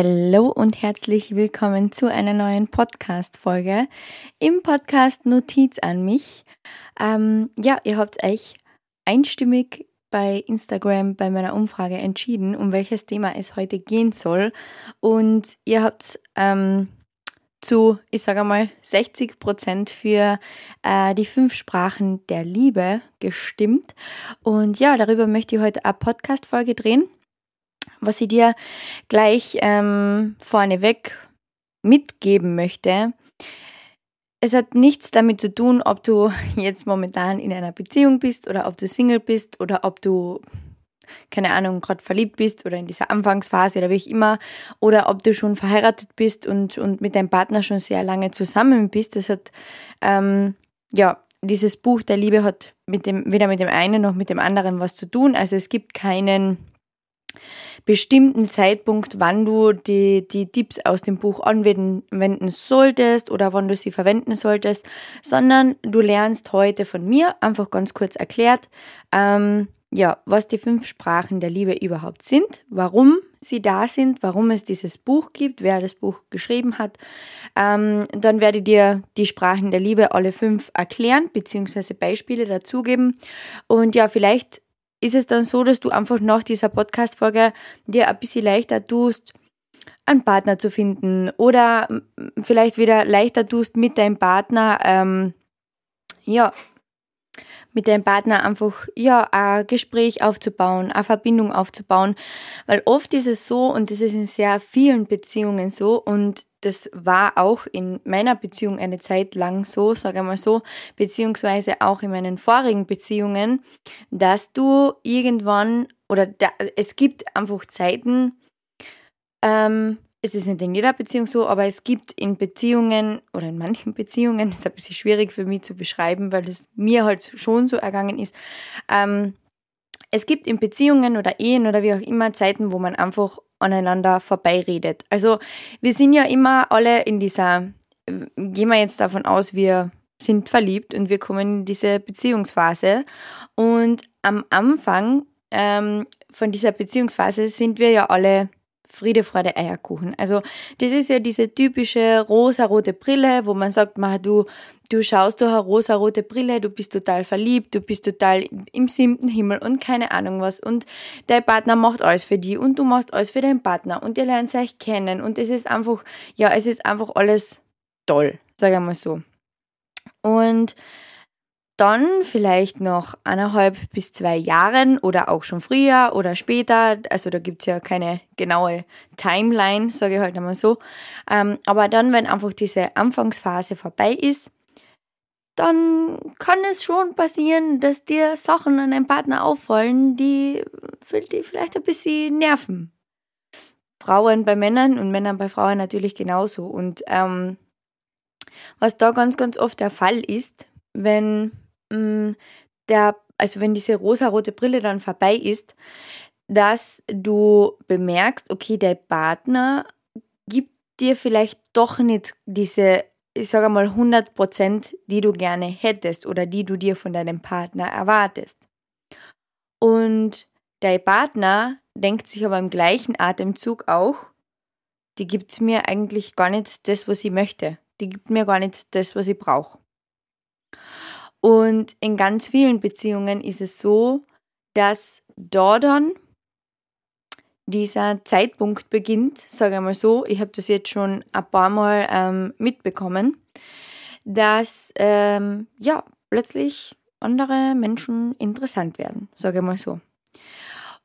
Hallo und herzlich willkommen zu einer neuen Podcast-Folge im Podcast Notiz an mich. Ähm, ja, ihr habt euch einstimmig bei Instagram bei meiner Umfrage entschieden, um welches Thema es heute gehen soll. Und ihr habt ähm, zu, ich sage mal, 60 Prozent für äh, die fünf Sprachen der Liebe gestimmt. Und ja, darüber möchte ich heute eine Podcast-Folge drehen was ich dir gleich ähm, vorneweg mitgeben möchte. Es hat nichts damit zu tun, ob du jetzt momentan in einer Beziehung bist oder ob du Single bist oder ob du, keine Ahnung, gerade verliebt bist oder in dieser Anfangsphase oder wie ich immer, oder ob du schon verheiratet bist und, und mit deinem Partner schon sehr lange zusammen bist. Das hat, ähm, ja, dieses Buch der Liebe hat mit dem, weder mit dem einen noch mit dem anderen was zu tun. Also es gibt keinen bestimmten Zeitpunkt, wann du die, die Tipps aus dem Buch anwenden solltest oder wann du sie verwenden solltest, sondern du lernst heute von mir einfach ganz kurz erklärt, ähm, ja, was die fünf Sprachen der Liebe überhaupt sind, warum sie da sind, warum es dieses Buch gibt, wer das Buch geschrieben hat. Ähm, dann werde ich dir die Sprachen der Liebe alle fünf erklären, beziehungsweise Beispiele dazugeben. Und ja, vielleicht ist es dann so, dass du einfach nach dieser Podcast-Folge dir ein bisschen leichter tust, einen Partner zu finden oder vielleicht wieder leichter tust, mit deinem Partner, ähm, ja, mit deinem Partner einfach, ja, ein Gespräch aufzubauen, eine Verbindung aufzubauen. Weil oft ist es so, und das ist in sehr vielen Beziehungen so, und das war auch in meiner Beziehung eine Zeit lang so, sage ich mal so, beziehungsweise auch in meinen vorigen Beziehungen, dass du irgendwann oder da, es gibt einfach Zeiten, ähm, es ist nicht in jeder Beziehung so, aber es gibt in Beziehungen oder in manchen Beziehungen, das ist ein bisschen schwierig für mich zu beschreiben, weil es mir halt schon so ergangen ist, ähm, es gibt in Beziehungen oder Ehen oder wie auch immer Zeiten, wo man einfach aneinander vorbeiredet. Also wir sind ja immer alle in dieser, gehen wir jetzt davon aus, wir sind verliebt und wir kommen in diese Beziehungsphase. Und am Anfang ähm, von dieser Beziehungsphase sind wir ja alle Friede, Freude, Eierkuchen. Also das ist ja diese typische rosarote Brille, wo man sagt, ma, du, du schaust durch eine rosarote Brille, du bist total verliebt, du bist total im siebten Himmel und keine Ahnung was. Und dein Partner macht alles für dich und du machst alles für deinen Partner und ihr lernt euch kennen und es ist einfach, ja, es ist einfach alles toll, sage ich mal so. Und dann vielleicht noch eineinhalb bis zwei Jahren oder auch schon früher oder später, also da gibt es ja keine genaue Timeline, sage ich halt einmal so. Ähm, aber dann, wenn einfach diese Anfangsphase vorbei ist, dann kann es schon passieren, dass dir Sachen an deinem Partner auffallen, die, die vielleicht ein bisschen nerven. Frauen bei Männern und Männern bei Frauen natürlich genauso. Und ähm, was da ganz, ganz oft der Fall ist, wenn Mm, der, also wenn diese rosarote Brille dann vorbei ist, dass du bemerkst, okay, der Partner gibt dir vielleicht doch nicht diese, ich sage mal, 100 Prozent, die du gerne hättest oder die du dir von deinem Partner erwartest. Und dein Partner denkt sich aber im gleichen Atemzug auch, die gibt mir eigentlich gar nicht das, was ich möchte. Die gibt mir gar nicht das, was ich brauche. Und in ganz vielen Beziehungen ist es so, dass da dann dieser Zeitpunkt beginnt, sage ich mal so, ich habe das jetzt schon ein paar Mal ähm, mitbekommen, dass ähm, ja plötzlich andere Menschen interessant werden, sage ich mal so.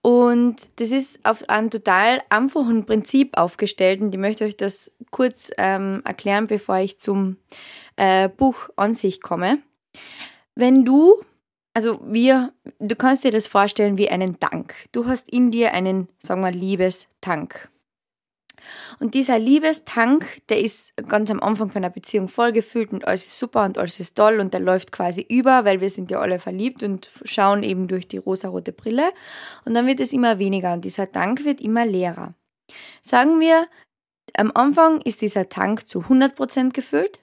Und das ist auf einem total einfachen Prinzip aufgestellt und ich möchte euch das kurz ähm, erklären, bevor ich zum äh, Buch an sich komme. Wenn du, also wir, du kannst dir das vorstellen wie einen Tank. Du hast in dir einen, sagen wir, Liebestank. Und dieser Liebestank, der ist ganz am Anfang von einer Beziehung vollgefüllt und alles ist super und alles ist toll und der läuft quasi über, weil wir sind ja alle verliebt und schauen eben durch die rosarote Brille. Und dann wird es immer weniger und dieser Tank wird immer leerer. Sagen wir, am Anfang ist dieser Tank zu 100% gefüllt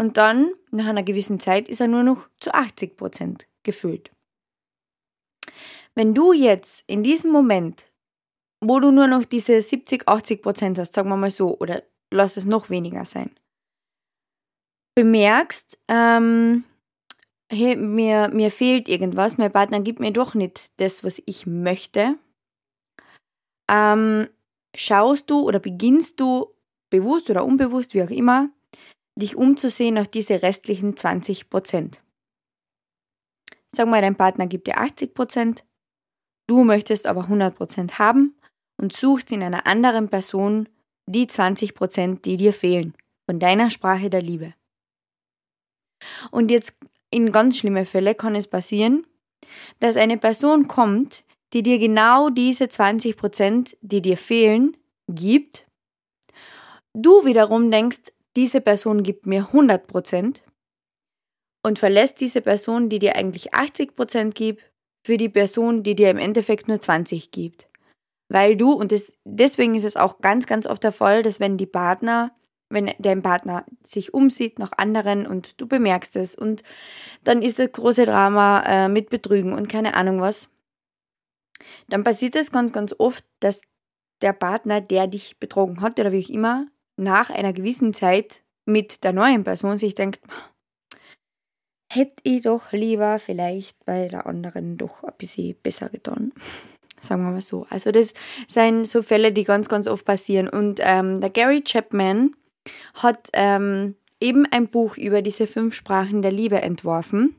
und dann, nach einer gewissen Zeit, ist er nur noch zu 80 Prozent gefüllt. Wenn du jetzt in diesem Moment wo du nur noch diese 70, 80 Prozent hast, sagen wir mal so, oder lass es noch weniger sein, bemerkst, ähm, hey, mir, mir fehlt irgendwas, mein Partner gibt mir doch nicht das, was ich möchte, ähm, schaust du oder beginnst du bewusst oder unbewusst, wie auch immer, dich umzusehen nach diese restlichen 20 Prozent. Sag mal, dein Partner gibt dir 80 Prozent, du möchtest aber 100 Prozent haben und suchst in einer anderen Person die 20 Prozent, die dir fehlen, von deiner Sprache der Liebe. Und jetzt in ganz schlimme Fälle kann es passieren, dass eine Person kommt, die dir genau diese 20 Prozent, die dir fehlen, gibt. Du wiederum denkst, diese Person gibt mir 100 Prozent und verlässt diese Person, die dir eigentlich 80 Prozent gibt, für die Person, die dir im Endeffekt nur 20 gibt. Weil du, und das, deswegen ist es auch ganz, ganz oft der Fall, dass wenn die Partner, wenn dein Partner sich umsieht nach anderen und du bemerkst es und dann ist das große Drama äh, mit Betrügen und keine Ahnung was, dann passiert es ganz, ganz oft, dass der Partner, der dich betrogen hat oder wie auch immer, nach einer gewissen Zeit mit der neuen Person sich denkt, hätte ich doch lieber vielleicht bei der anderen doch ein bisschen besser getan. Sagen wir mal so. Also das sind so Fälle, die ganz, ganz oft passieren. Und ähm, der Gary Chapman hat ähm, eben ein Buch über diese fünf Sprachen der Liebe entworfen.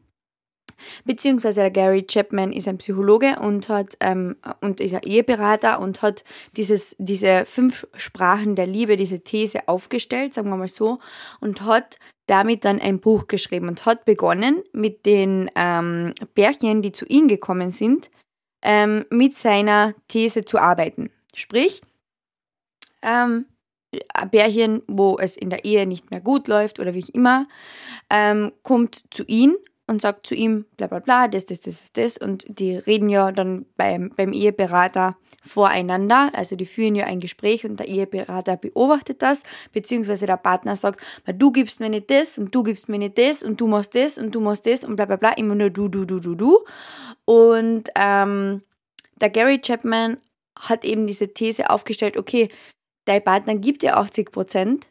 Beziehungsweise der Gary Chapman ist ein Psychologe und hat ähm, und ist ein Eheberater und hat dieses, diese fünf Sprachen der Liebe, diese These aufgestellt, sagen wir mal so, und hat damit dann ein Buch geschrieben und hat begonnen mit den ähm, Pärchen, die zu ihm gekommen sind, ähm, mit seiner These zu arbeiten. Sprich, ähm, ein Pärchen, wo es in der Ehe nicht mehr gut läuft oder wie immer, ähm, kommt zu ihm und sagt zu ihm, bla bla bla, das, das, das, das. Und die reden ja dann beim, beim Eheberater voreinander. Also die führen ja ein Gespräch und der Eheberater beobachtet das, beziehungsweise der Partner sagt, du gibst mir nicht das und du gibst mir nicht das und du machst das und du machst das und bla bla bla, immer nur du, du, du, du, du. Und ähm, der Gary Chapman hat eben diese These aufgestellt, okay, dein Partner gibt dir 80 Prozent,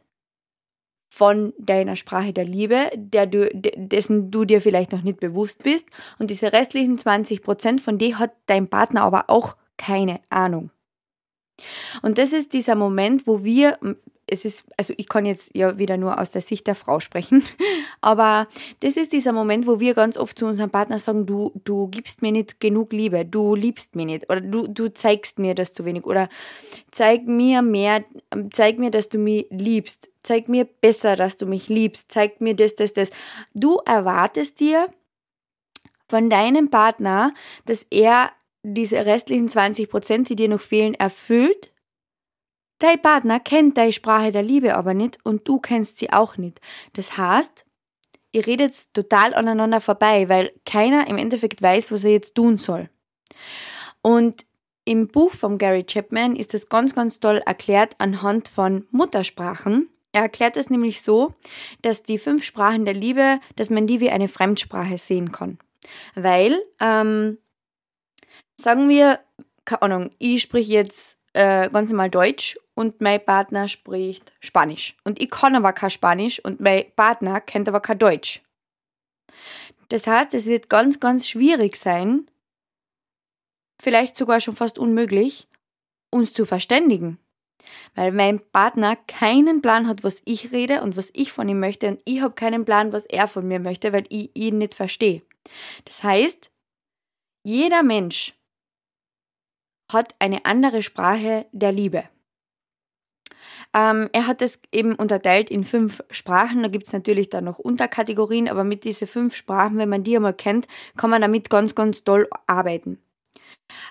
von deiner Sprache der Liebe, der du, dessen du dir vielleicht noch nicht bewusst bist. Und diese restlichen 20 Prozent, von denen hat dein Partner aber auch keine Ahnung. Und das ist dieser Moment, wo wir, es ist, also ich kann jetzt ja wieder nur aus der Sicht der Frau sprechen, aber das ist dieser Moment, wo wir ganz oft zu unserem Partner sagen, du, du gibst mir nicht genug Liebe, du liebst mich nicht oder du, du zeigst mir das zu wenig oder zeig mir mehr, zeig mir, dass du mich liebst, zeig mir besser, dass du mich liebst, zeig mir das, das, das. Du erwartest dir von deinem Partner, dass er diese restlichen 20 Prozent, die dir noch fehlen, erfüllt. Dein Partner kennt deine Sprache der Liebe aber nicht und du kennst sie auch nicht. Das heißt, ihr redet total aneinander vorbei, weil keiner im Endeffekt weiß, was er jetzt tun soll. Und im Buch von Gary Chapman ist das ganz, ganz toll erklärt anhand von Muttersprachen. Er erklärt es nämlich so, dass die fünf Sprachen der Liebe, dass man die wie eine Fremdsprache sehen kann. Weil ähm, sagen wir, keine Ahnung, ich spreche jetzt äh, ganz normal Deutsch und mein Partner spricht Spanisch. Und ich kann aber kein Spanisch und mein Partner kennt aber kein Deutsch. Das heißt, es wird ganz, ganz schwierig sein, vielleicht sogar schon fast unmöglich, uns zu verständigen. Weil mein Partner keinen Plan hat, was ich rede und was ich von ihm möchte und ich habe keinen Plan, was er von mir möchte, weil ich ihn nicht verstehe. Das heißt, jeder Mensch hat eine andere Sprache der Liebe. Ähm, er hat es eben unterteilt in fünf Sprachen. Da gibt es natürlich dann noch Unterkategorien, aber mit diesen fünf Sprachen, wenn man die einmal kennt, kann man damit ganz, ganz toll arbeiten.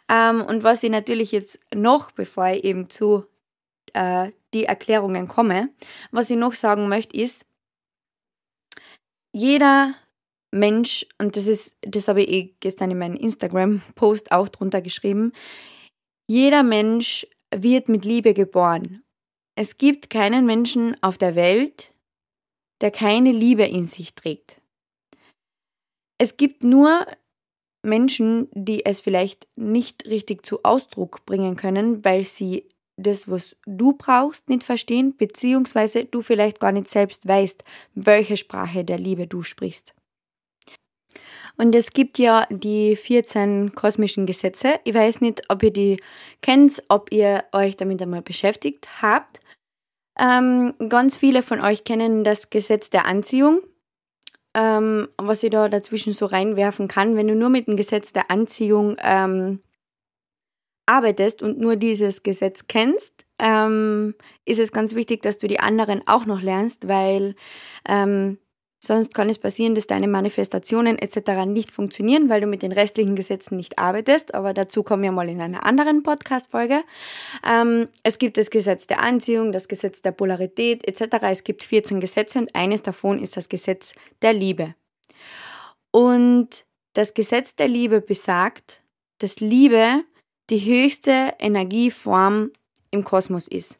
Ähm, und was ich natürlich jetzt noch, bevor ich eben zu äh, die Erklärungen komme, was ich noch sagen möchte, ist, jeder Mensch, und das ist, das habe ich eh gestern in meinem Instagram-Post auch drunter geschrieben, jeder Mensch wird mit Liebe geboren. Es gibt keinen Menschen auf der Welt, der keine Liebe in sich trägt. Es gibt nur Menschen, die es vielleicht nicht richtig zu Ausdruck bringen können, weil sie das, was du brauchst, nicht verstehen, beziehungsweise du vielleicht gar nicht selbst weißt, welche Sprache der Liebe du sprichst. Und es gibt ja die 14 kosmischen Gesetze. Ich weiß nicht, ob ihr die kennt, ob ihr euch damit einmal beschäftigt habt. Ähm, ganz viele von euch kennen das Gesetz der Anziehung. Ähm, was ich da dazwischen so reinwerfen kann, wenn du nur mit dem Gesetz der Anziehung ähm, arbeitest und nur dieses Gesetz kennst, ähm, ist es ganz wichtig, dass du die anderen auch noch lernst, weil ähm, Sonst kann es passieren, dass deine Manifestationen etc. nicht funktionieren, weil du mit den restlichen Gesetzen nicht arbeitest. Aber dazu kommen wir mal in einer anderen Podcast-Folge. Ähm, es gibt das Gesetz der Anziehung, das Gesetz der Polarität etc. Es gibt 14 Gesetze und eines davon ist das Gesetz der Liebe. Und das Gesetz der Liebe besagt, dass Liebe die höchste Energieform im Kosmos ist.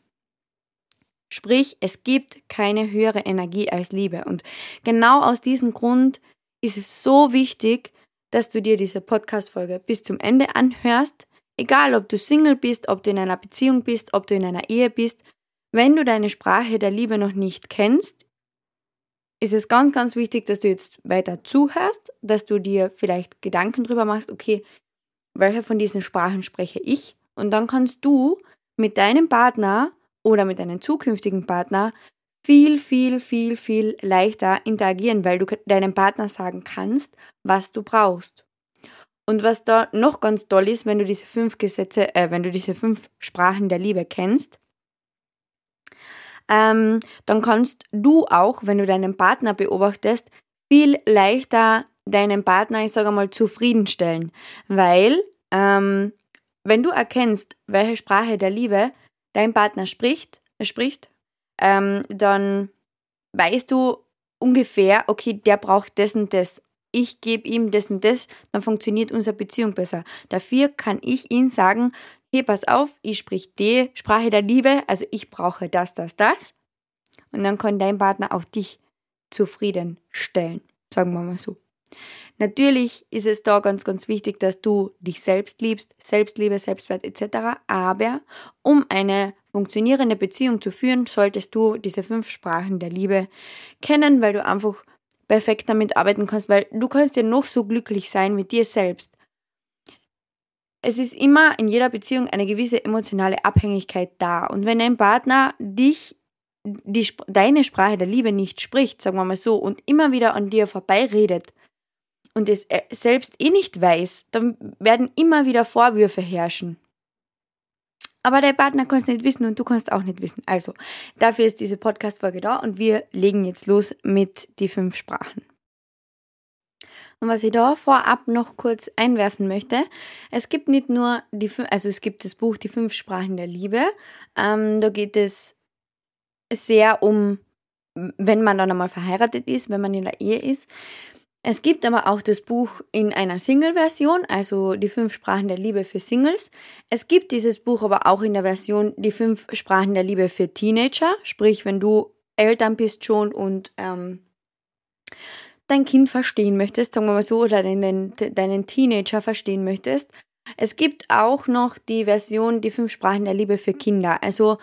Sprich, es gibt keine höhere Energie als Liebe. Und genau aus diesem Grund ist es so wichtig, dass du dir diese Podcast-Folge bis zum Ende anhörst. Egal, ob du Single bist, ob du in einer Beziehung bist, ob du in einer Ehe bist. Wenn du deine Sprache der Liebe noch nicht kennst, ist es ganz, ganz wichtig, dass du jetzt weiter zuhörst, dass du dir vielleicht Gedanken drüber machst, okay, welche von diesen Sprachen spreche ich? Und dann kannst du mit deinem Partner oder mit einem zukünftigen Partner viel, viel, viel, viel leichter interagieren, weil du deinem Partner sagen kannst, was du brauchst. Und was da noch ganz toll ist, wenn du diese fünf Gesetze, äh, wenn du diese fünf Sprachen der Liebe kennst, ähm, dann kannst du auch, wenn du deinen Partner beobachtest, viel leichter deinen Partner, ich sage mal, zufriedenstellen. Weil, ähm, wenn du erkennst, welche Sprache der Liebe dein Partner spricht, spricht, ähm, dann weißt du ungefähr, okay, der braucht das und das. Ich gebe ihm das und das, dann funktioniert unsere Beziehung besser. Dafür kann ich ihm sagen, hey, pass auf, ich sprich die Sprache der Liebe, also ich brauche das, das, das. Und dann kann dein Partner auch dich zufriedenstellen, sagen wir mal so. Natürlich ist es da ganz, ganz wichtig, dass du dich selbst liebst, Selbstliebe, Selbstwert etc. Aber um eine funktionierende Beziehung zu führen, solltest du diese fünf Sprachen der Liebe kennen, weil du einfach perfekt damit arbeiten kannst, weil du kannst ja noch so glücklich sein mit dir selbst. Es ist immer in jeder Beziehung eine gewisse emotionale Abhängigkeit da. Und wenn dein Partner dich die, deine Sprache der Liebe nicht spricht, sagen wir mal so, und immer wieder an dir vorbeiredet, und es äh, selbst eh nicht weiß, dann werden immer wieder Vorwürfe herrschen. Aber der Partner kann es nicht wissen und du kannst auch nicht wissen. Also, dafür ist diese Podcast-Folge da und wir legen jetzt los mit die fünf Sprachen. Und was ich da vorab noch kurz einwerfen möchte, es gibt nicht nur die fünf, also es gibt das Buch Die fünf Sprachen der Liebe. Ähm, da geht es sehr um, wenn man dann einmal verheiratet ist, wenn man in der Ehe ist. Es gibt aber auch das Buch in einer Single-Version, also die fünf Sprachen der Liebe für Singles. Es gibt dieses Buch aber auch in der Version die fünf Sprachen der Liebe für Teenager, sprich wenn du Eltern bist schon und ähm, dein Kind verstehen möchtest, sagen wir mal so, oder deinen, deinen Teenager verstehen möchtest. Es gibt auch noch die Version Die fünf Sprachen der Liebe für Kinder. Also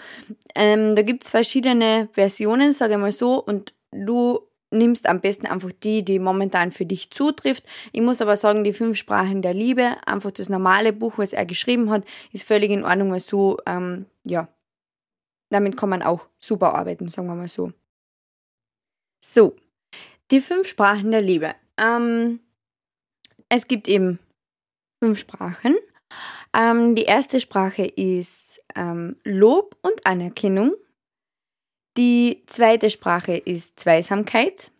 ähm, da gibt es verschiedene Versionen, sage ich mal so, und du nimmst am besten einfach die, die momentan für dich zutrifft. Ich muss aber sagen, die fünf Sprachen der Liebe, einfach das normale Buch, was er geschrieben hat, ist völlig in Ordnung, weil so, ähm, ja, damit kann man auch super arbeiten, sagen wir mal so. So, die fünf Sprachen der Liebe. Ähm, es gibt eben fünf Sprachen. Ähm, die erste Sprache ist ähm, Lob und Anerkennung. Die zweite Sprache ist Zweisamkeit.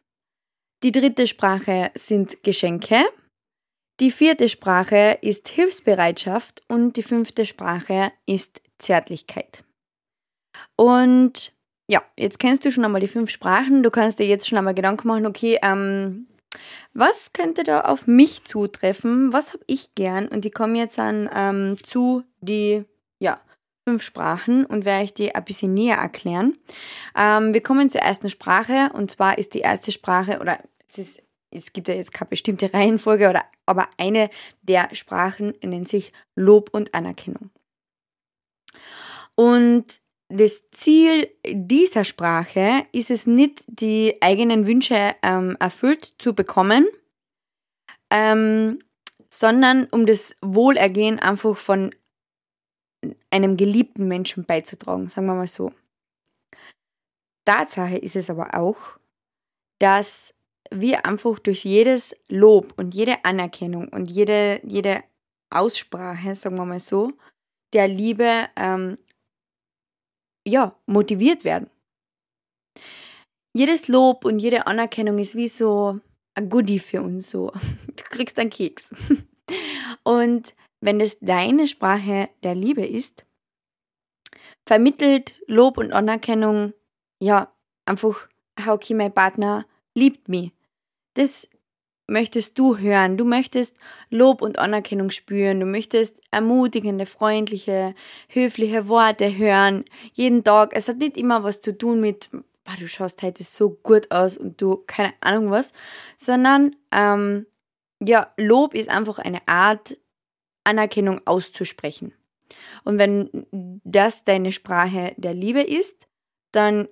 Die dritte Sprache sind Geschenke. Die vierte Sprache ist Hilfsbereitschaft und die fünfte Sprache ist Zärtlichkeit. Und ja, jetzt kennst du schon einmal die fünf Sprachen. Du kannst dir jetzt schon einmal Gedanken machen, okay, ähm, was könnte da auf mich zutreffen? Was habe ich gern? Und die kommen jetzt dann ähm, zu die ja, fünf Sprachen und werde ich dir ein bisschen näher erklären. Ähm, wir kommen zur ersten Sprache und zwar ist die erste Sprache oder es ist es gibt ja jetzt keine bestimmte Reihenfolge, oder, aber eine der Sprachen nennt sich Lob und Anerkennung. Und das Ziel dieser Sprache ist es nicht, die eigenen Wünsche ähm, erfüllt zu bekommen, ähm, sondern um das Wohlergehen einfach von einem geliebten Menschen beizutragen, sagen wir mal so. Tatsache ist es aber auch, dass wir einfach durch jedes Lob und jede Anerkennung und jede, jede Aussprache, sagen wir mal so, der Liebe ähm, ja, motiviert werden. Jedes Lob und jede Anerkennung ist wie so ein Goodie für uns so. Du kriegst einen Keks. Und wenn das deine Sprache der Liebe ist, vermittelt Lob und Anerkennung, ja, einfach, okay, mein Partner liebt mich. Das möchtest du hören. Du möchtest Lob und Anerkennung spüren. Du möchtest ermutigende, freundliche, höfliche Worte hören. Jeden Tag. Es hat nicht immer was zu tun mit, boah, du schaust heute so gut aus und du, keine Ahnung was, sondern, ähm, ja, Lob ist einfach eine Art, Anerkennung auszusprechen. Und wenn das deine Sprache der Liebe ist, dann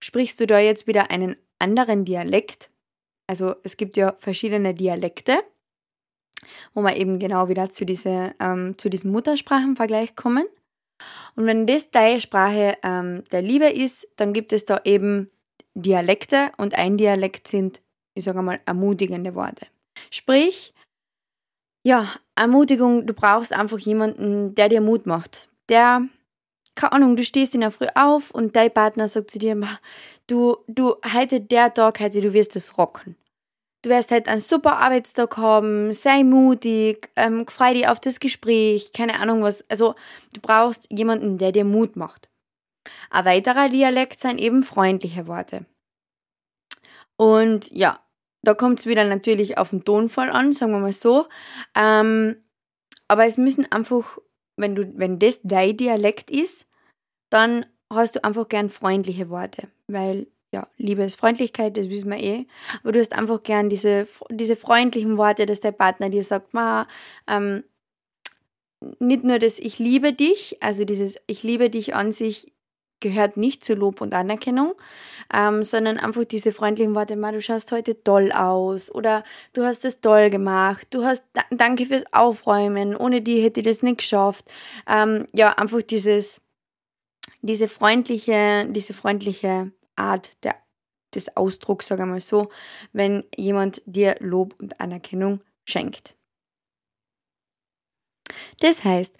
sprichst du da jetzt wieder einen anderen Dialekt also es gibt ja verschiedene Dialekte, wo wir eben genau wieder zu, diese, ähm, zu diesem Muttersprachenvergleich kommen. Und wenn das deine Sprache ähm, der Liebe ist, dann gibt es da eben Dialekte und ein Dialekt sind, ich sage mal, ermutigende Worte. Sprich, ja, Ermutigung, du brauchst einfach jemanden, der dir Mut macht. Der, keine Ahnung, du stehst in der Früh auf und dein Partner sagt zu dir, du, du, heute der Tag, heute, du wirst es rocken. Du wirst halt einen super Arbeitstag haben, sei mutig, ähm, freu dich auf das Gespräch, keine Ahnung was. Also, du brauchst jemanden, der dir Mut macht. Ein weiterer Dialekt sind eben freundliche Worte. Und ja, da kommt es wieder natürlich auf den Tonfall an, sagen wir mal so. Ähm, aber es müssen einfach, wenn, du, wenn das dein Dialekt ist, dann hast du einfach gern freundliche Worte, weil ja, Liebe ist Freundlichkeit, das wissen wir eh, aber du hast einfach gern diese, diese freundlichen Worte, dass der Partner dir sagt, ma, ähm, nicht nur das Ich liebe dich, also dieses Ich liebe dich an sich gehört nicht zu Lob und Anerkennung, ähm, sondern einfach diese freundlichen Worte, du schaust heute toll aus oder du hast es toll gemacht, du hast, danke fürs Aufräumen, ohne die hätte ich das nicht geschafft. Ähm, ja, einfach dieses, diese freundliche, diese freundliche Art der, des Ausdrucks, sage ich mal so, wenn jemand dir Lob und Anerkennung schenkt. Das heißt,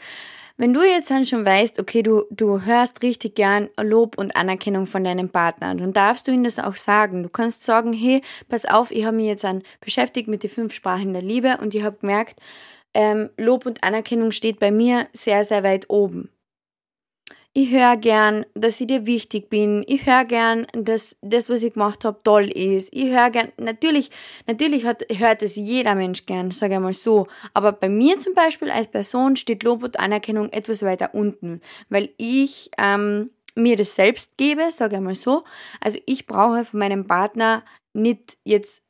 wenn du jetzt dann schon weißt, okay, du, du hörst richtig gern Lob und Anerkennung von deinem Partner, dann darfst du ihm das auch sagen. Du kannst sagen, hey, pass auf, ich habe mich jetzt an beschäftigt mit den fünf Sprachen der Liebe und ich habe gemerkt, ähm, Lob und Anerkennung steht bei mir sehr, sehr weit oben ich höre gern, dass ich dir wichtig bin. Ich höre gern, dass das, was ich gemacht habe, toll ist. Ich höre gern, natürlich, natürlich hat, hört es jeder Mensch gern, sage ich mal so. Aber bei mir zum Beispiel als Person steht Lob und Anerkennung etwas weiter unten, weil ich ähm, mir das selbst gebe, sage ich mal so. Also ich brauche von meinem Partner nicht jetzt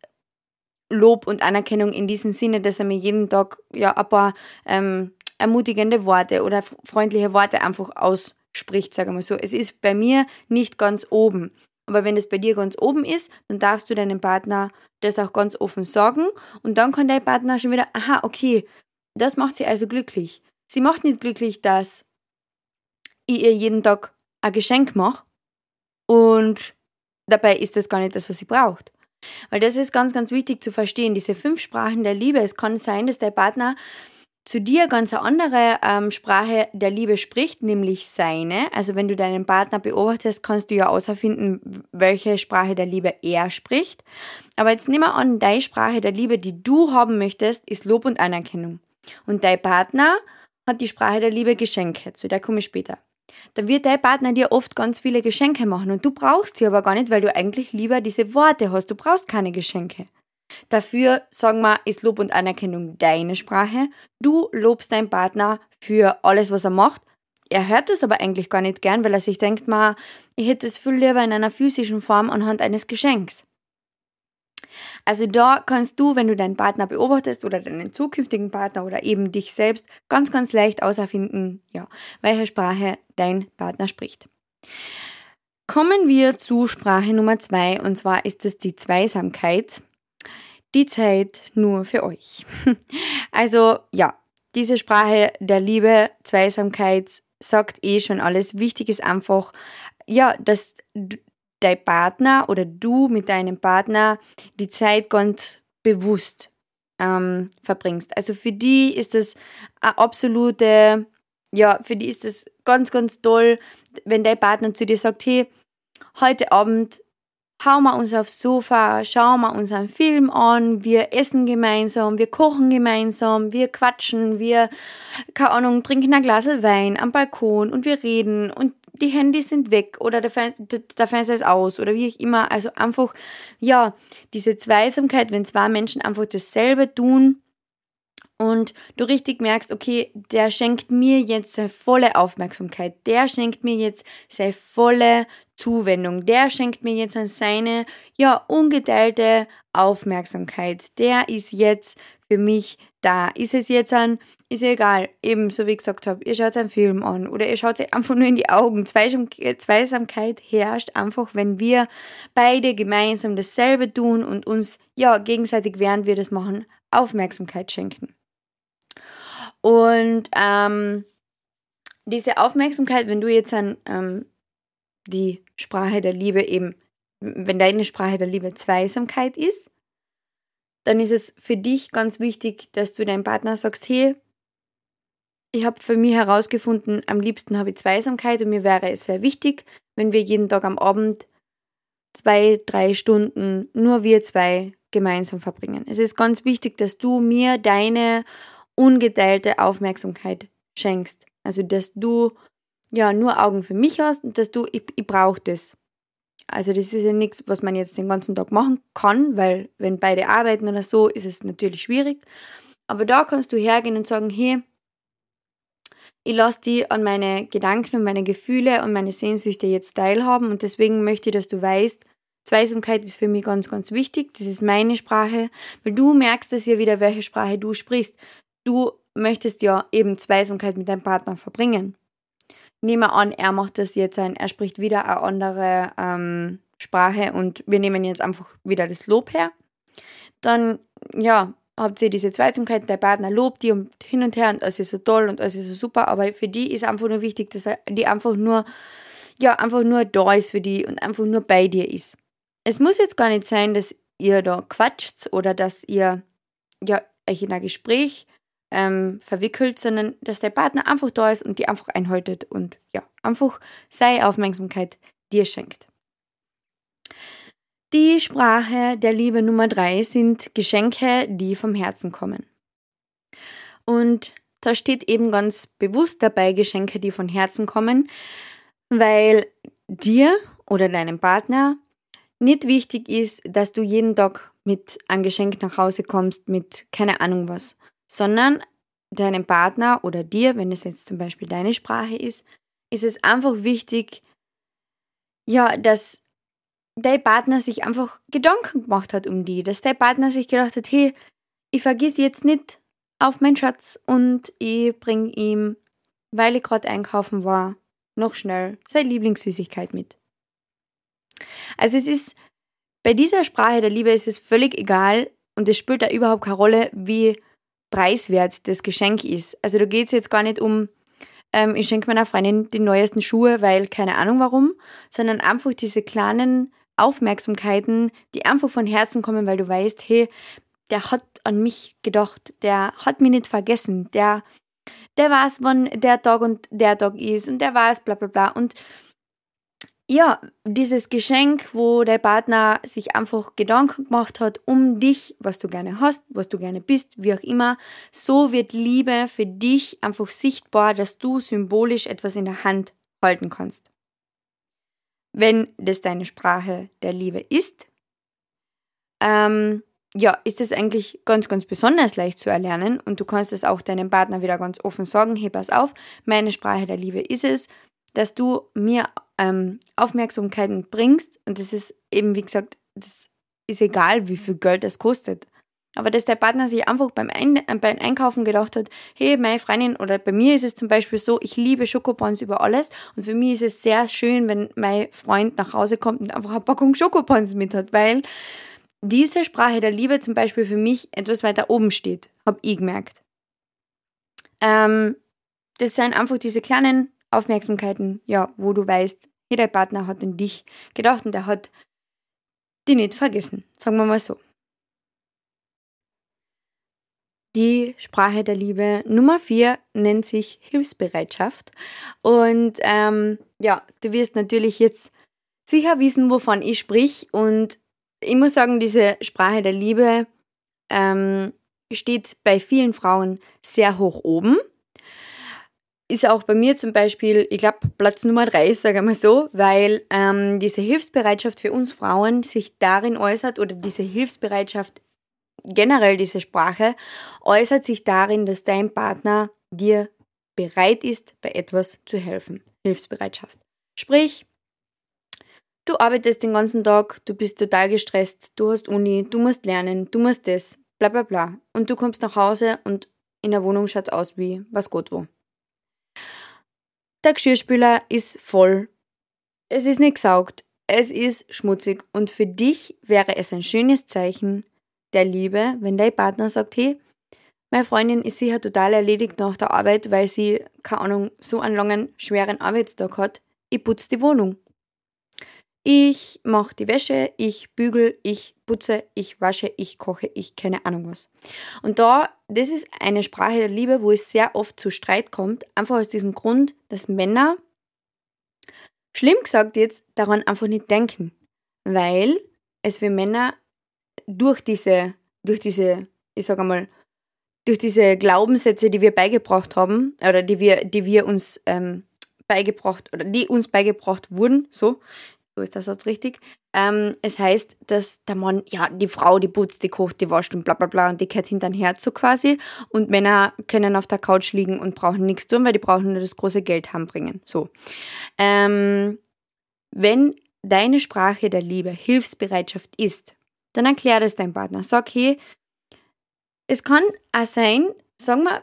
Lob und Anerkennung in diesem Sinne, dass er mir jeden Tag ja ein paar ähm, ermutigende Worte oder freundliche Worte einfach aus spricht, sage mal so. Es ist bei mir nicht ganz oben. Aber wenn es bei dir ganz oben ist, dann darfst du deinem Partner das auch ganz offen sagen. Und dann kann dein Partner schon wieder, aha, okay, das macht sie also glücklich. Sie macht nicht glücklich, dass ich ihr jeden Tag ein Geschenk mache. Und dabei ist das gar nicht das, was sie braucht. Weil das ist ganz, ganz wichtig zu verstehen. Diese fünf Sprachen der Liebe. Es kann sein, dass dein Partner zu dir ganz eine andere ähm, Sprache der Liebe spricht, nämlich seine. Also wenn du deinen Partner beobachtest, kannst du ja außerfinden, welche Sprache der Liebe er spricht. Aber jetzt nimm mal an, deine Sprache der Liebe, die du haben möchtest, ist Lob und Anerkennung. Und dein Partner hat die Sprache der Liebe Geschenke. Zu der komme ich später. Dann wird dein Partner dir oft ganz viele Geschenke machen und du brauchst sie aber gar nicht, weil du eigentlich lieber diese Worte hast. Du brauchst keine Geschenke. Dafür, sagen wir, ist Lob und Anerkennung deine Sprache. Du lobst deinen Partner für alles, was er macht. Er hört das aber eigentlich gar nicht gern, weil er sich denkt, ma, ich hätte es viel lieber in einer physischen Form anhand eines Geschenks. Also da kannst du, wenn du deinen Partner beobachtest oder deinen zukünftigen Partner oder eben dich selbst, ganz, ganz leicht auserfinden, ja, welche Sprache dein Partner spricht. Kommen wir zu Sprache Nummer zwei und zwar ist es die Zweisamkeit. Die Zeit nur für euch. Also ja, diese Sprache der Liebe, Zweisamkeit sagt eh schon alles. Wichtig ist einfach, ja, dass dein Partner oder du mit deinem Partner die Zeit ganz bewusst ähm, verbringst. Also für die ist das eine absolute, ja, für die ist das ganz, ganz toll, wenn dein Partner zu dir sagt, hey, heute Abend hauen wir uns aufs Sofa, schauen wir uns einen Film an, wir essen gemeinsam, wir kochen gemeinsam, wir quatschen, wir, keine Ahnung, trinken ein Glas Wein am Balkon und wir reden und die Handys sind weg oder der, Fern der Fernseher ist aus oder wie auch immer. Also einfach, ja, diese Zweisamkeit, wenn zwei Menschen einfach dasselbe tun, und du richtig merkst, okay, der schenkt mir jetzt seine volle Aufmerksamkeit, der schenkt mir jetzt seine volle Zuwendung, der schenkt mir jetzt seine, ja, ungeteilte Aufmerksamkeit, der ist jetzt für mich da. Ist es jetzt ein, ist ja egal, eben so wie ich gesagt habe, ihr schaut einen Film an oder ihr schaut sich einfach nur in die Augen. Zweisamkeit herrscht einfach, wenn wir beide gemeinsam dasselbe tun und uns, ja, gegenseitig, während wir das machen, Aufmerksamkeit schenken. Und ähm, diese Aufmerksamkeit, wenn du jetzt an ähm, die Sprache der Liebe eben, wenn deine Sprache der Liebe Zweisamkeit ist, dann ist es für dich ganz wichtig, dass du deinem Partner sagst, hey, ich habe für mich herausgefunden, am liebsten habe ich Zweisamkeit und mir wäre es sehr wichtig, wenn wir jeden Tag am Abend zwei, drei Stunden nur wir zwei gemeinsam verbringen. Es ist ganz wichtig, dass du mir deine ungeteilte Aufmerksamkeit schenkst. Also, dass du ja nur Augen für mich hast und dass du, ich, ich brauche das. Also, das ist ja nichts, was man jetzt den ganzen Tag machen kann, weil, wenn beide arbeiten oder so, ist es natürlich schwierig. Aber da kannst du hergehen und sagen: Hey, ich lasse die an meine Gedanken und meine Gefühle und meine Sehnsüchte jetzt teilhaben und deswegen möchte ich, dass du weißt, Zweisamkeit ist für mich ganz, ganz wichtig. Das ist meine Sprache, weil du merkst es ja wieder, welche Sprache du sprichst du möchtest ja eben Zweisamkeit mit deinem Partner verbringen. Nehme an, er macht das jetzt ein, er spricht wieder eine andere ähm, Sprache und wir nehmen jetzt einfach wieder das Lob her. Dann, ja, habt ihr diese Zweisamkeit, der Partner lobt die und hin und her und alles ist so toll und alles ist so super, aber für die ist einfach nur wichtig, dass die einfach nur, ja, einfach nur da ist für die und einfach nur bei dir ist. Es muss jetzt gar nicht sein, dass ihr da quatscht oder dass ihr, ja, euch in ein Gespräch ähm, verwickelt, sondern dass der Partner einfach da ist und die einfach einhaltet und ja, einfach seine Aufmerksamkeit dir schenkt. Die Sprache der Liebe Nummer drei sind Geschenke, die vom Herzen kommen. Und da steht eben ganz bewusst dabei Geschenke, die von Herzen kommen, weil dir oder deinem Partner nicht wichtig ist, dass du jeden Tag mit einem Geschenk nach Hause kommst, mit keine Ahnung was, sondern deinem Partner oder dir, wenn es jetzt zum Beispiel deine Sprache ist, ist es einfach wichtig, ja, dass dein Partner sich einfach Gedanken gemacht hat um die, dass dein Partner sich gedacht hat, hey, ich vergiss jetzt nicht auf meinen Schatz und ich bring ihm, weil ich gerade einkaufen war, noch schnell seine Lieblingssüßigkeit mit. Also es ist bei dieser Sprache der Liebe ist es völlig egal und es spielt da überhaupt keine Rolle, wie preiswert das Geschenk ist. Also da geht es jetzt gar nicht um, ähm, ich schenke meiner Freundin die neuesten Schuhe, weil keine Ahnung warum, sondern einfach diese kleinen Aufmerksamkeiten, die einfach von Herzen kommen, weil du weißt, hey, der hat an mich gedacht, der hat mich nicht vergessen, der, der weiß, wann der Tag und der Tag ist und der weiß, bla bla bla. Und ja, dieses Geschenk, wo der Partner sich einfach Gedanken gemacht hat um dich, was du gerne hast, was du gerne bist, wie auch immer, so wird Liebe für dich einfach sichtbar, dass du symbolisch etwas in der Hand halten kannst. Wenn das deine Sprache der Liebe ist, ähm, ja, ist es eigentlich ganz, ganz besonders leicht zu erlernen und du kannst es auch deinem Partner wieder ganz offen sagen, hey, pass auf, meine Sprache der Liebe ist es, dass du mir ähm, Aufmerksamkeit bringst. Und das ist eben, wie gesagt, das ist egal, wie viel Geld das kostet. Aber dass der Partner sich einfach beim, Ein äh, beim Einkaufen gedacht hat, hey, meine Freundin, oder bei mir ist es zum Beispiel so, ich liebe Schokopons über alles und für mich ist es sehr schön, wenn mein Freund nach Hause kommt und einfach eine Packung Schokopons mit hat, weil diese Sprache der Liebe zum Beispiel für mich etwas weiter oben steht, habe ich gemerkt. Ähm, das sind einfach diese kleinen Aufmerksamkeiten, ja, wo du weißt, hey, dein Partner hat an dich gedacht und er hat die nicht vergessen, sagen wir mal so. Die Sprache der Liebe Nummer 4 nennt sich Hilfsbereitschaft. Und ähm, ja, du wirst natürlich jetzt sicher wissen, wovon ich sprich. Und ich muss sagen, diese Sprache der Liebe ähm, steht bei vielen Frauen sehr hoch oben. Ist auch bei mir zum Beispiel, ich glaube, Platz Nummer 3, sage ich mal so, weil ähm, diese Hilfsbereitschaft für uns Frauen sich darin äußert oder diese Hilfsbereitschaft generell diese Sprache äußert sich darin, dass dein Partner dir bereit ist, bei etwas zu helfen. Hilfsbereitschaft. Sprich, du arbeitest den ganzen Tag, du bist total gestresst, du hast Uni, du musst lernen, du musst das, bla bla bla. Und du kommst nach Hause und in der Wohnung schaut aus wie was Gott wo. Der Geschirrspüler ist voll. Es ist nicht gesaugt. Es ist schmutzig. Und für dich wäre es ein schönes Zeichen, der Liebe, wenn dein Partner sagt, hey, meine Freundin ist sicher total erledigt nach der Arbeit, weil sie, keine Ahnung, so einen langen, schweren Arbeitstag hat. Ich putze die Wohnung. Ich mache die Wäsche, ich bügel, ich putze, ich wasche, ich koche, ich keine Ahnung was. Und da, das ist eine Sprache der Liebe, wo es sehr oft zu Streit kommt, einfach aus diesem Grund, dass Männer, schlimm gesagt jetzt, daran einfach nicht denken. Weil es für Männer durch diese, durch diese, ich sage mal, durch diese Glaubenssätze, die wir beigebracht haben, oder die wir, die wir uns ähm, beigebracht, oder die uns beigebracht wurden, so, so ist der Satz richtig. Ähm, es heißt, dass der Mann, ja, die Frau, die putzt, die kocht, die wascht und bla bla bla und die kehrt hinter den Herz so quasi. Und Männer können auf der Couch liegen und brauchen nichts tun, weil die brauchen nur das große Geld heimbringen. So. Ähm, wenn deine Sprache der Liebe Hilfsbereitschaft ist, dann erklär das deinem Partner. Sag, hey, es kann auch sein, sagen wir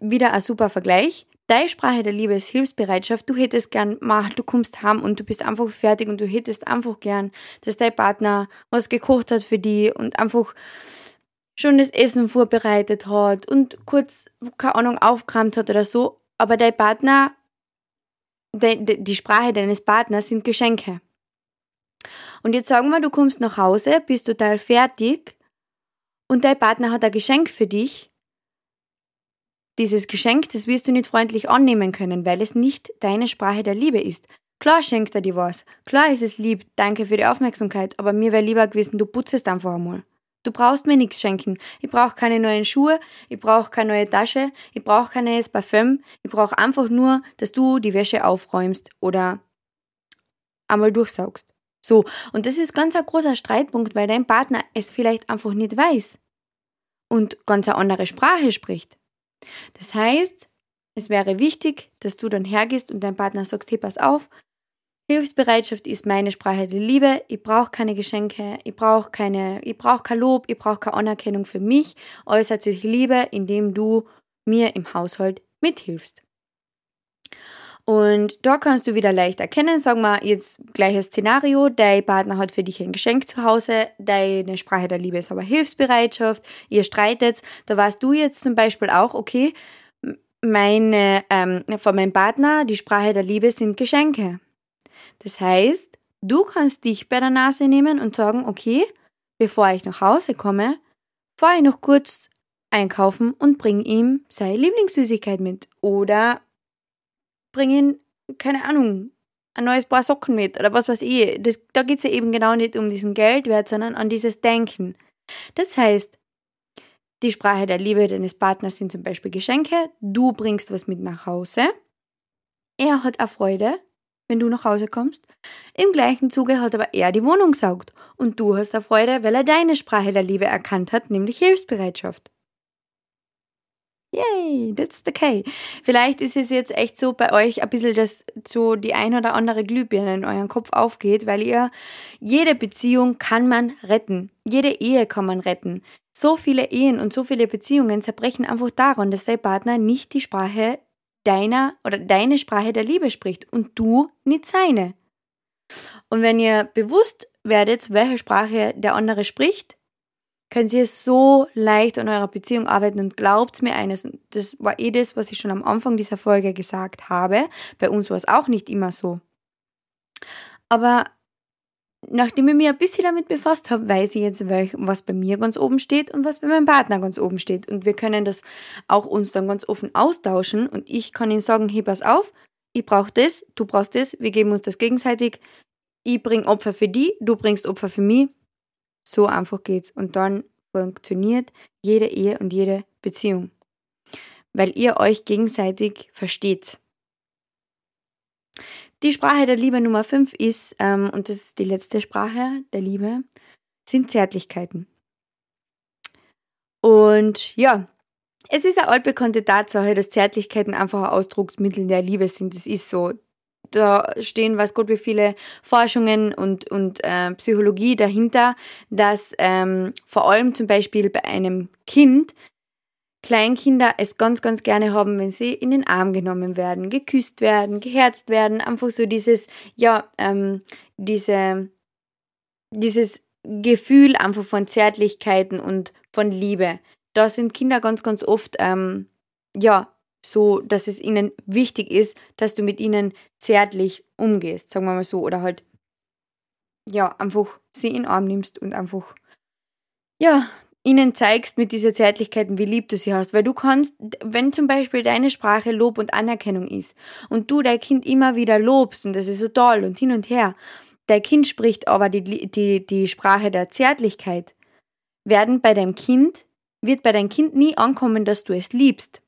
wieder ein super Vergleich, deine Sprache der Liebe ist Hilfsbereitschaft, du hättest gern, mach, du kommst heim und du bist einfach fertig und du hättest einfach gern, dass dein Partner was gekocht hat für dich und einfach schon das Essen vorbereitet hat und kurz, keine Ahnung, aufgeräumt hat oder so, aber dein Partner, die, die Sprache deines Partners sind Geschenke. Und jetzt sagen wir, du kommst nach Hause, bist total fertig und dein Partner hat ein Geschenk für dich. Dieses Geschenk, das wirst du nicht freundlich annehmen können, weil es nicht deine Sprache der Liebe ist. Klar schenkt er dir was. Klar ist es lieb, danke für die Aufmerksamkeit, aber mir wäre lieber gewesen, du putzest einfach einmal. Du brauchst mir nichts schenken. Ich brauche keine neuen Schuhe, ich brauche keine neue Tasche, ich brauche kein neues Parfüm. Ich brauche einfach nur, dass du die Wäsche aufräumst oder einmal durchsaugst. So, und das ist ganz ein großer Streitpunkt, weil dein Partner es vielleicht einfach nicht weiß und ganz eine andere Sprache spricht. Das heißt, es wäre wichtig, dass du dann hergehst und deinem Partner sagst, hey, pass auf, Hilfsbereitschaft ist meine Sprache der Liebe. Ich brauche keine Geschenke, ich brauche keine, ich brauche kein Lob, ich brauche keine Anerkennung für mich. Äußert sich Liebe, indem du mir im Haushalt mithilfst. Und da kannst du wieder leicht erkennen, sagen wir jetzt gleiches Szenario, dein Partner hat für dich ein Geschenk zu Hause, deine Sprache der Liebe ist aber Hilfsbereitschaft, ihr streitet, da weißt du jetzt zum Beispiel auch, okay, meine, ähm, von meinem Partner, die Sprache der Liebe sind Geschenke. Das heißt, du kannst dich bei der Nase nehmen und sagen, okay, bevor ich nach Hause komme, fahre ich noch kurz einkaufen und bring ihm seine Lieblingssüßigkeit mit. Oder bring ihm, keine Ahnung, ein neues Paar Socken mit oder was weiß ich. Das, da geht es ja eben genau nicht um diesen Geldwert, sondern an dieses Denken. Das heißt, die Sprache der Liebe deines Partners sind zum Beispiel Geschenke, du bringst was mit nach Hause, er hat auch Freude, wenn du nach Hause kommst. Im gleichen Zuge hat aber er die Wohnung saugt und du hast auch Freude, weil er deine Sprache der Liebe erkannt hat, nämlich Hilfsbereitschaft. Yay! That's key. Vielleicht ist es jetzt echt so bei euch ein bisschen, dass so die ein oder andere Glühbirne in euren Kopf aufgeht, weil ihr jede Beziehung kann man retten. Jede Ehe kann man retten. So viele Ehen und so viele Beziehungen zerbrechen einfach daran, dass dein Partner nicht die Sprache deiner oder deine Sprache der Liebe spricht und du nicht seine. Und wenn ihr bewusst werdet, welche Sprache der andere spricht, könnt ihr so leicht an eurer Beziehung arbeiten und glaubt mir eines, das war eh das, was ich schon am Anfang dieser Folge gesagt habe. Bei uns war es auch nicht immer so. Aber nachdem ich mich ein bisschen damit befasst habe, weiß ich jetzt, was bei mir ganz oben steht und was bei meinem Partner ganz oben steht. Und wir können das auch uns dann ganz offen austauschen und ich kann ihm sagen, hey, pass auf, ich brauche das, du brauchst das, wir geben uns das gegenseitig. Ich bringe Opfer für die, du bringst Opfer für mich. So einfach geht's. Und dann funktioniert jede Ehe und jede Beziehung. Weil ihr euch gegenseitig versteht. Die Sprache der Liebe Nummer 5 ist, ähm, und das ist die letzte Sprache der Liebe, sind Zärtlichkeiten. Und ja, es ist eine altbekannte Tatsache, dass Zärtlichkeiten einfach ein Ausdrucksmittel der Liebe sind. Das ist so. Da stehen, weiß Gott, wie viele Forschungen und, und äh, Psychologie dahinter, dass ähm, vor allem zum Beispiel bei einem Kind Kleinkinder es ganz, ganz gerne haben, wenn sie in den Arm genommen werden, geküsst werden, geherzt werden, einfach so dieses, ja, ähm, diese, dieses Gefühl einfach von Zärtlichkeiten und von Liebe. Da sind Kinder ganz, ganz oft, ähm, ja, so, dass es ihnen wichtig ist, dass du mit ihnen zärtlich umgehst, sagen wir mal so, oder halt, ja, einfach sie in den Arm nimmst und einfach, ja, ihnen zeigst mit dieser Zärtlichkeiten, wie lieb du sie hast. Weil du kannst, wenn zum Beispiel deine Sprache Lob und Anerkennung ist und du dein Kind immer wieder lobst und das ist so toll und hin und her, dein Kind spricht aber die, die, die Sprache der Zärtlichkeit, werden bei deinem Kind, wird bei deinem Kind nie ankommen, dass du es liebst.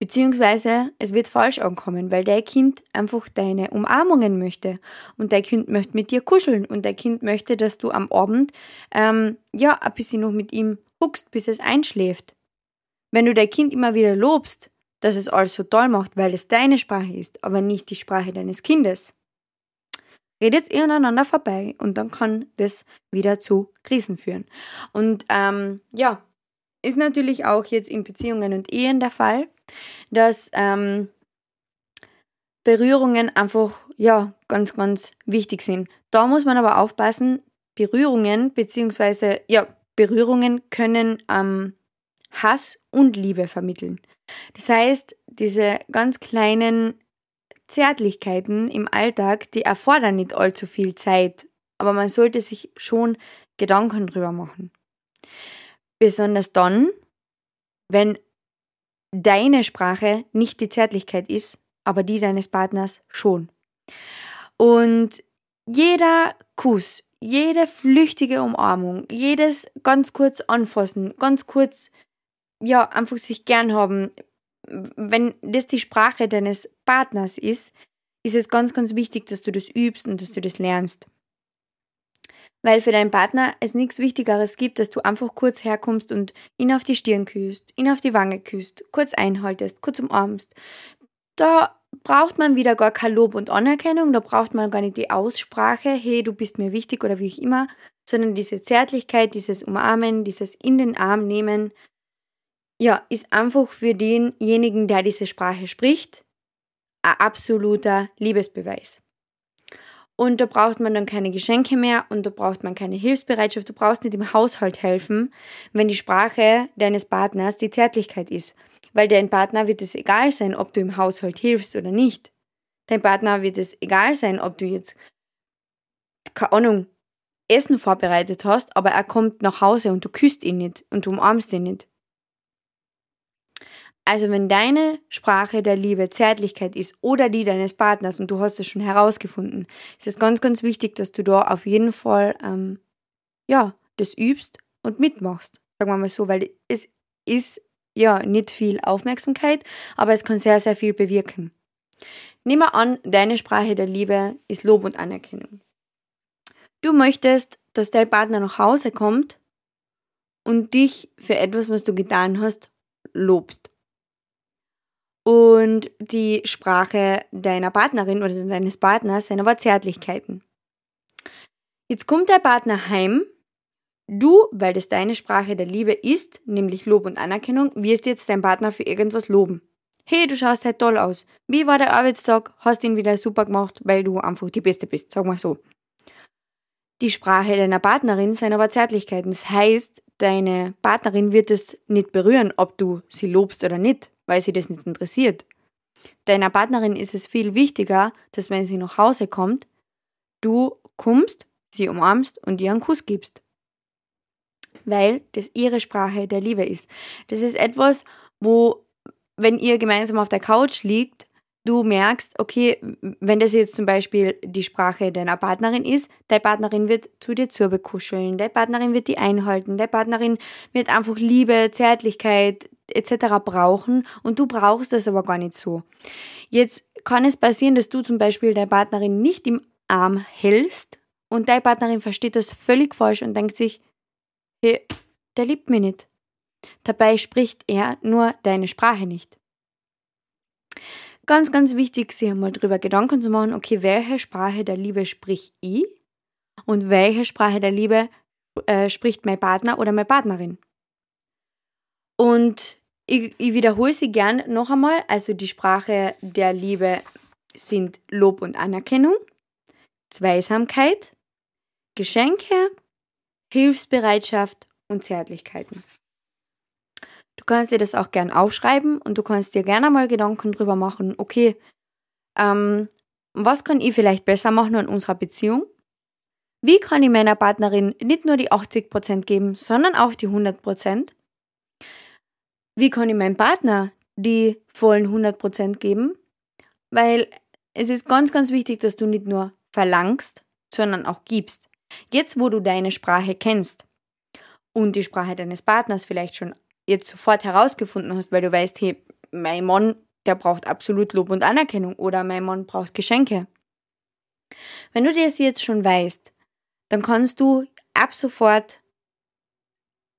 Beziehungsweise es wird falsch ankommen, weil dein Kind einfach deine Umarmungen möchte und dein Kind möchte mit dir kuscheln und dein Kind möchte, dass du am Abend ähm, ja ein bisschen noch mit ihm huckst, bis es einschläft. Wenn du dein Kind immer wieder lobst, dass es alles so toll macht, weil es deine Sprache ist, aber nicht die Sprache deines Kindes, redet ihr aneinander vorbei und dann kann das wieder zu Krisen führen. Und ähm, ja, ist natürlich auch jetzt in Beziehungen und Ehen der Fall dass ähm, Berührungen einfach ja ganz, ganz wichtig sind. Da muss man aber aufpassen, Berührungen beziehungsweise ja, Berührungen können ähm, Hass und Liebe vermitteln. Das heißt, diese ganz kleinen Zärtlichkeiten im Alltag, die erfordern nicht allzu viel Zeit, aber man sollte sich schon Gedanken drüber machen. Besonders dann, wenn deine Sprache nicht die Zärtlichkeit ist, aber die deines Partners schon. Und jeder Kuss, jede flüchtige Umarmung, jedes ganz kurz anfassen, ganz kurz, ja, einfach sich gern haben, wenn das die Sprache deines Partners ist, ist es ganz, ganz wichtig, dass du das übst und dass du das lernst. Weil für deinen Partner es nichts Wichtigeres gibt, dass du einfach kurz herkommst und ihn auf die Stirn küsst, ihn auf die Wange küsst, kurz einhaltest, kurz umarmst. Da braucht man wieder gar kein Lob und Anerkennung, da braucht man gar nicht die Aussprache, hey, du bist mir wichtig oder wie auch immer, sondern diese Zärtlichkeit, dieses Umarmen, dieses in den Arm nehmen, ja, ist einfach für denjenigen, der diese Sprache spricht, ein absoluter Liebesbeweis. Und da braucht man dann keine Geschenke mehr und da braucht man keine Hilfsbereitschaft. Du brauchst nicht im Haushalt helfen, wenn die Sprache deines Partners die Zärtlichkeit ist. Weil dein Partner wird es egal sein, ob du im Haushalt hilfst oder nicht. Dein Partner wird es egal sein, ob du jetzt, keine Ahnung, Essen vorbereitet hast, aber er kommt nach Hause und du küsst ihn nicht und du umarmst ihn nicht. Also wenn deine Sprache der Liebe Zärtlichkeit ist oder die deines Partners und du hast es schon herausgefunden, ist es ganz, ganz wichtig, dass du da auf jeden Fall ähm, ja das übst und mitmachst, sagen wir mal so, weil es ist ja nicht viel Aufmerksamkeit, aber es kann sehr, sehr viel bewirken. Nimm mal an, deine Sprache der Liebe ist Lob und Anerkennung. Du möchtest, dass dein Partner nach Hause kommt und dich für etwas, was du getan hast, lobst. Und die Sprache deiner Partnerin oder deines Partners sind aber Zärtlichkeiten. Jetzt kommt der Partner heim. Du, weil das deine Sprache der Liebe ist, nämlich Lob und Anerkennung, wirst jetzt deinen Partner für irgendwas loben. Hey, du schaust halt toll aus. Wie war der Arbeitstag? Hast ihn wieder super gemacht, weil du einfach die Beste bist, sag mal so. Die Sprache deiner Partnerin sind aber Zärtlichkeiten. Das heißt, deine Partnerin wird es nicht berühren, ob du sie lobst oder nicht, weil sie das nicht interessiert. Deiner Partnerin ist es viel wichtiger, dass wenn sie nach Hause kommt, du kommst, sie umarmst und ihr einen Kuss gibst. Weil das ihre Sprache der Liebe ist. Das ist etwas, wo wenn ihr gemeinsam auf der Couch liegt, du merkst, okay, wenn das jetzt zum Beispiel die Sprache deiner Partnerin ist, deine Partnerin wird zu dir zurbekuscheln, deine Partnerin wird die einhalten, deine Partnerin wird einfach Liebe, Zärtlichkeit etc. brauchen und du brauchst das aber gar nicht so. Jetzt kann es passieren, dass du zum Beispiel deine Partnerin nicht im Arm hältst und deine Partnerin versteht das völlig falsch und denkt sich, hey, der liebt mich nicht. Dabei spricht er nur deine Sprache nicht. Ganz, ganz wichtig, sich einmal darüber Gedanken zu machen, okay, welche Sprache der Liebe sprich ich und welche Sprache der Liebe äh, spricht mein Partner oder meine Partnerin. Und ich, ich wiederhole sie gern noch einmal. Also die Sprache der Liebe sind Lob und Anerkennung, Zweisamkeit, Geschenke, Hilfsbereitschaft und Zärtlichkeiten. Du kannst dir das auch gern aufschreiben und du kannst dir gerne mal Gedanken drüber machen, okay, ähm, was kann ich vielleicht besser machen in unserer Beziehung? Wie kann ich meiner Partnerin nicht nur die 80% geben, sondern auch die 100%? Wie kann ich meinem Partner die vollen 100% geben? Weil es ist ganz, ganz wichtig, dass du nicht nur verlangst, sondern auch gibst. Jetzt, wo du deine Sprache kennst und die Sprache deines Partners vielleicht schon jetzt sofort herausgefunden hast, weil du weißt, hey, mein Mann, der braucht absolut Lob und Anerkennung oder mein Mann braucht Geschenke. Wenn du das jetzt schon weißt, dann kannst du ab sofort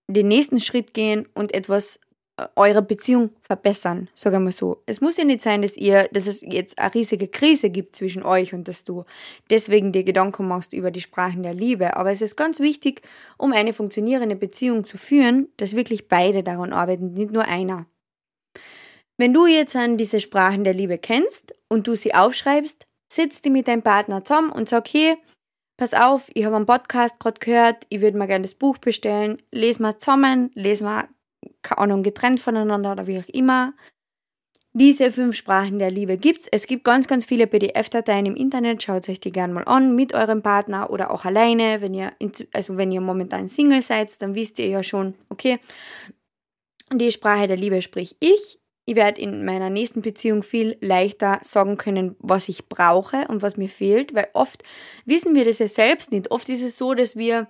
den nächsten Schritt gehen und etwas eure Beziehung verbessern, sagen wir mal so. Es muss ja nicht sein, dass ihr, dass es jetzt eine riesige Krise gibt zwischen euch und dass du deswegen dir Gedanken machst über die Sprachen der Liebe. Aber es ist ganz wichtig, um eine funktionierende Beziehung zu führen, dass wirklich beide daran arbeiten, nicht nur einer. Wenn du jetzt an diese Sprachen der Liebe kennst und du sie aufschreibst, sitzt die mit deinem Partner zusammen und sag, hey, pass auf, ich habe einen Podcast gerade gehört, ich würde mal gerne das Buch bestellen, lesen wir zusammen, lesen wir keine Ahnung, getrennt voneinander oder wie auch immer. Diese fünf Sprachen der Liebe gibt's. Es gibt ganz, ganz viele PDF-Dateien im Internet. Schaut euch die gerne mal an mit eurem Partner oder auch alleine. Wenn ihr, also wenn ihr momentan Single seid, dann wisst ihr ja schon, okay, die Sprache der Liebe sprich ich. Ich werde in meiner nächsten Beziehung viel leichter sagen können, was ich brauche und was mir fehlt, weil oft wissen wir das ja selbst nicht. Oft ist es so, dass wir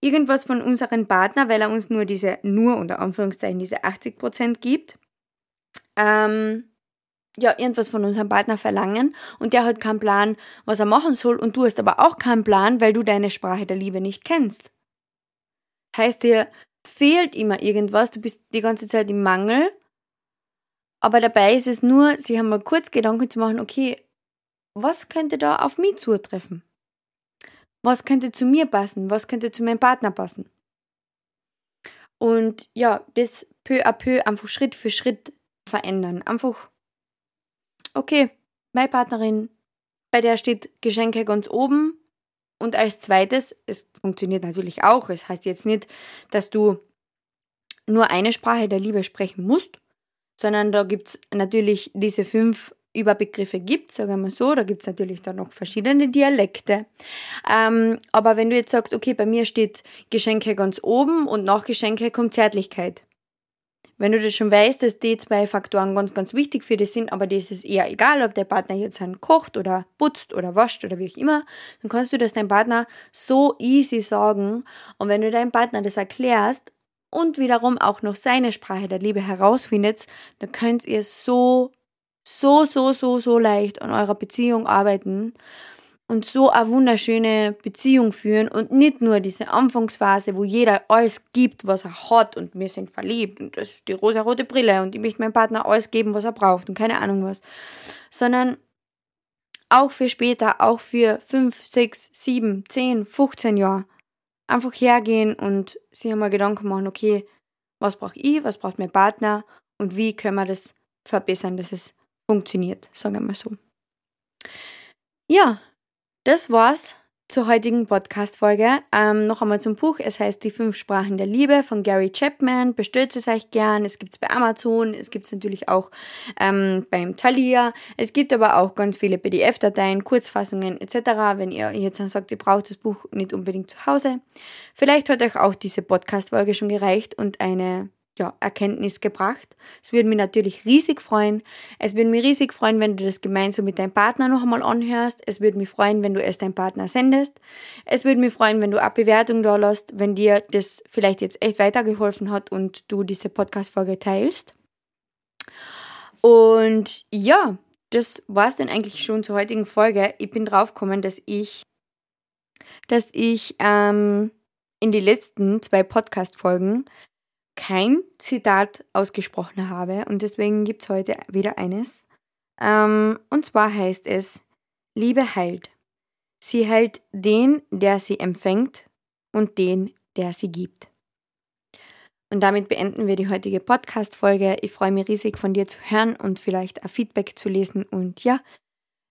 irgendwas von unserem Partner, weil er uns nur diese, nur unter Anführungszeichen, diese 80% gibt, ähm, ja, irgendwas von unserem Partner verlangen und der hat keinen Plan, was er machen soll und du hast aber auch keinen Plan, weil du deine Sprache der Liebe nicht kennst. Heißt dir fehlt immer irgendwas, du bist die ganze Zeit im Mangel, aber dabei ist es nur, sich einmal kurz Gedanken zu machen, okay, was könnte da auf mich zutreffen? was könnte zu mir passen, was könnte zu meinem Partner passen. Und ja, das peu à peu einfach Schritt für Schritt verändern. Einfach, okay, meine Partnerin, bei der steht Geschenke ganz oben. Und als zweites, es funktioniert natürlich auch, es heißt jetzt nicht, dass du nur eine Sprache der Liebe sprechen musst, sondern da gibt es natürlich diese fünf Überbegriffe gibt, sagen wir so, da gibt es natürlich dann noch verschiedene Dialekte. Ähm, aber wenn du jetzt sagst, okay, bei mir steht Geschenke ganz oben und nach Geschenke kommt Zärtlichkeit. Wenn du das schon weißt, dass die zwei Faktoren ganz, ganz wichtig für dich sind, aber das ist eher egal, ob der Partner jetzt einen kocht oder putzt oder wascht oder wie auch immer, dann kannst du das deinem Partner so easy sagen. Und wenn du deinem Partner das erklärst und wiederum auch noch seine Sprache der Liebe herausfindet, dann könnt ihr so so, so, so, so leicht an eurer Beziehung arbeiten. und so eine wunderschöne Beziehung führen und nicht nur diese Anfangsphase, wo jeder alles gibt, was er hat und wir sind verliebt und das ist die rosa-rote Brille und ich möchte meinem Partner alles geben, was er braucht und keine Ahnung was, sondern auch für später, auch für 5, 6, 7, 10, 15 Jahre einfach hergehen und sich einmal Gedanken machen, okay, was brauche ich, was braucht mein Partner und wie können wir das verbessern, dass es funktioniert, sagen wir mal so. Ja, das war's zur heutigen Podcast-Folge. Ähm, noch einmal zum Buch. Es heißt Die fünf Sprachen der Liebe von Gary Chapman. Bestellt es euch gern. Es gibt es bei Amazon. Es gibt es natürlich auch ähm, beim Thalia. Es gibt aber auch ganz viele PDF-Dateien, Kurzfassungen etc. Wenn ihr jetzt dann sagt, ihr braucht das Buch nicht unbedingt zu Hause. Vielleicht hat euch auch diese Podcast-Folge schon gereicht und eine ja, Erkenntnis gebracht. Es würde mich natürlich riesig freuen. Es würde mich riesig freuen, wenn du das gemeinsam mit deinem Partner noch einmal anhörst. Es würde mich freuen, wenn du es deinem Partner sendest. Es würde mich freuen, wenn du eine Bewertung da lässt, wenn dir das vielleicht jetzt echt weitergeholfen hat und du diese Podcast-Folge teilst. Und ja, das war es dann eigentlich schon zur heutigen Folge. Ich bin drauf gekommen, dass ich, dass ich ähm, in die letzten zwei Podcast-Folgen kein Zitat ausgesprochen habe und deswegen gibt es heute wieder eines. Ähm, und zwar heißt es, Liebe heilt. Sie heilt den, der sie empfängt und den, der sie gibt. Und damit beenden wir die heutige Podcast-Folge. Ich freue mich riesig von dir zu hören und vielleicht ein Feedback zu lesen. Und ja,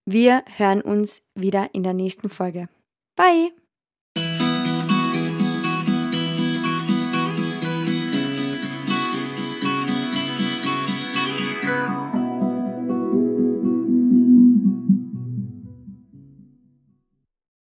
wir hören uns wieder in der nächsten Folge. Bye!